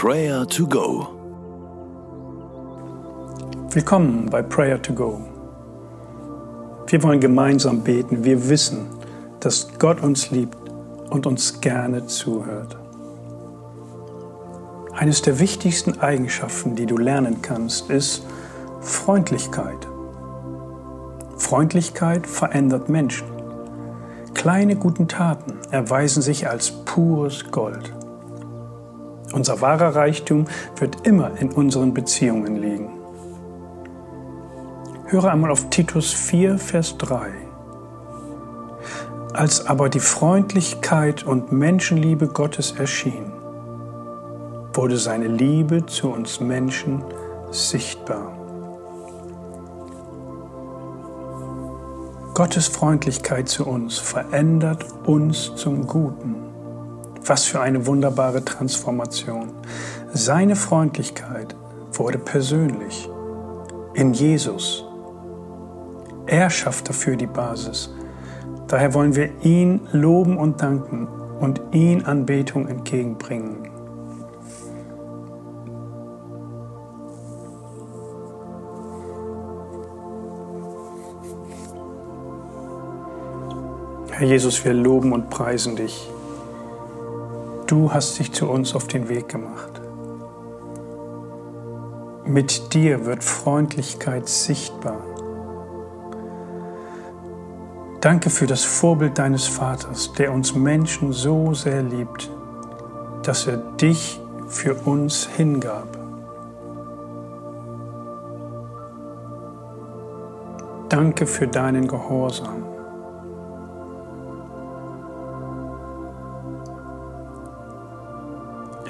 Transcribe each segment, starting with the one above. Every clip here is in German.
Prayer to Go. Willkommen bei Prayer to Go. Wir wollen gemeinsam beten. Wir wissen, dass Gott uns liebt und uns gerne zuhört. Eines der wichtigsten Eigenschaften, die du lernen kannst, ist Freundlichkeit. Freundlichkeit verändert Menschen. Kleine guten Taten erweisen sich als pures Gold. Unser wahrer Reichtum wird immer in unseren Beziehungen liegen. Höre einmal auf Titus 4, Vers 3. Als aber die Freundlichkeit und Menschenliebe Gottes erschien, wurde seine Liebe zu uns Menschen sichtbar. Gottes Freundlichkeit zu uns verändert uns zum Guten. Was für eine wunderbare Transformation. Seine Freundlichkeit wurde persönlich in Jesus. Er schafft dafür die Basis. Daher wollen wir ihn loben und danken und ihn Anbetung entgegenbringen. Herr Jesus, wir loben und preisen dich. Du hast dich zu uns auf den Weg gemacht. Mit dir wird Freundlichkeit sichtbar. Danke für das Vorbild deines Vaters, der uns Menschen so sehr liebt, dass er dich für uns hingab. Danke für deinen Gehorsam.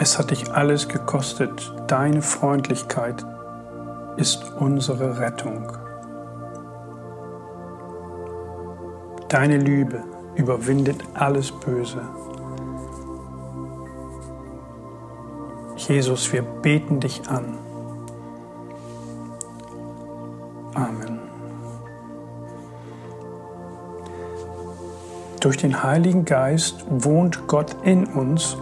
Es hat dich alles gekostet. Deine Freundlichkeit ist unsere Rettung. Deine Liebe überwindet alles Böse. Jesus, wir beten dich an. Amen. Durch den Heiligen Geist wohnt Gott in uns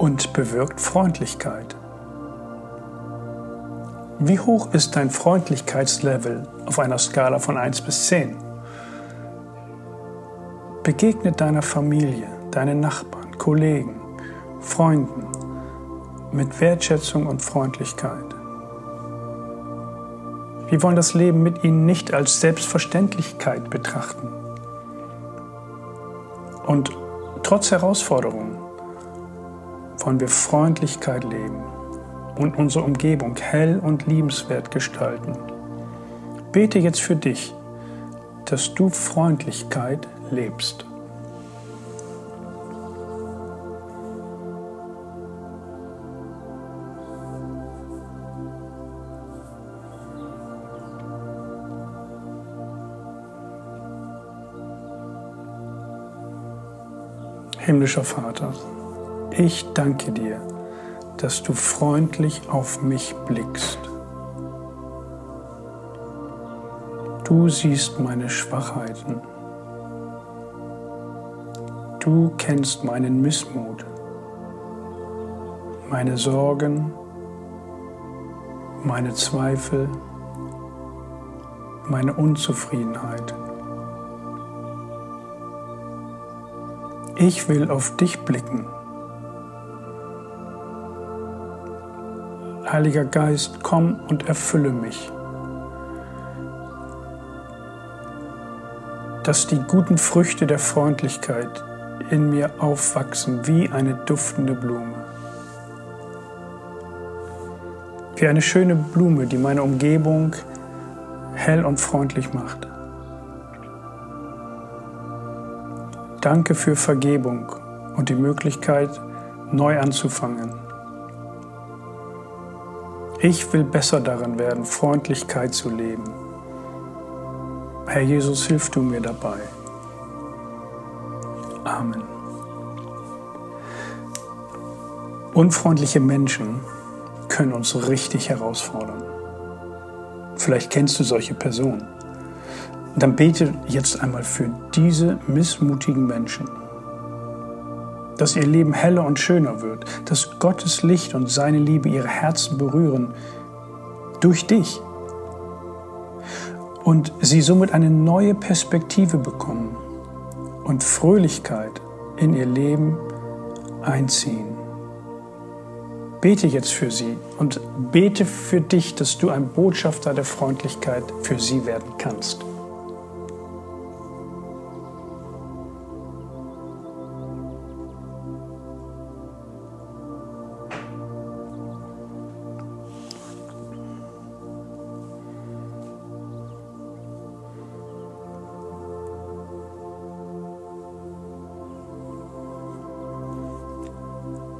und bewirkt Freundlichkeit. Wie hoch ist dein Freundlichkeitslevel auf einer Skala von 1 bis 10? Begegne deiner Familie, deinen Nachbarn, Kollegen, Freunden mit Wertschätzung und Freundlichkeit. Wir wollen das Leben mit ihnen nicht als Selbstverständlichkeit betrachten. Und trotz Herausforderungen wollen wir Freundlichkeit leben und unsere Umgebung hell und liebenswert gestalten. Bete jetzt für dich, dass du Freundlichkeit lebst. Himmlischer Vater, ich danke dir, dass du freundlich auf mich blickst. Du siehst meine Schwachheiten. Du kennst meinen Missmut, meine Sorgen, meine Zweifel, meine Unzufriedenheit. Ich will auf dich blicken. Heiliger Geist, komm und erfülle mich. Dass die guten Früchte der Freundlichkeit in mir aufwachsen wie eine duftende Blume. Wie eine schöne Blume, die meine Umgebung hell und freundlich macht. Danke für Vergebung und die Möglichkeit, neu anzufangen. Ich will besser darin werden, Freundlichkeit zu leben. Herr Jesus, hilf du mir dabei. Amen. Unfreundliche Menschen können uns richtig herausfordern. Vielleicht kennst du solche Personen. Dann bete jetzt einmal für diese missmutigen Menschen, dass ihr Leben heller und schöner wird, dass Gottes Licht und seine Liebe ihre Herzen berühren durch dich und sie somit eine neue Perspektive bekommen und Fröhlichkeit in ihr Leben einziehen. Bete jetzt für sie und bete für dich, dass du ein Botschafter der Freundlichkeit für sie werden kannst.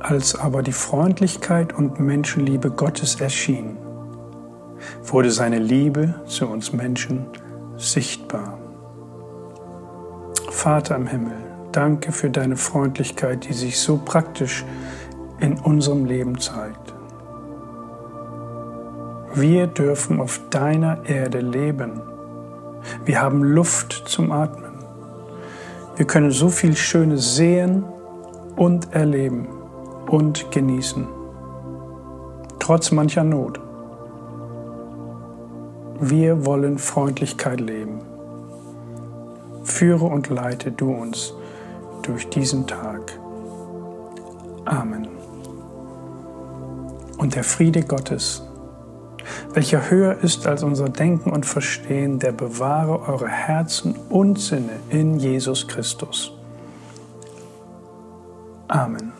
Als aber die Freundlichkeit und Menschenliebe Gottes erschien, wurde seine Liebe zu uns Menschen sichtbar. Vater im Himmel, danke für deine Freundlichkeit, die sich so praktisch in unserem Leben zeigt. Wir dürfen auf deiner Erde leben. Wir haben Luft zum Atmen. Wir können so viel Schönes sehen und erleben und genießen, trotz mancher Not. Wir wollen Freundlichkeit leben. Führe und leite du uns durch diesen Tag. Amen. Und der Friede Gottes, welcher höher ist als unser Denken und Verstehen, der bewahre eure Herzen und Sinne in Jesus Christus. Amen.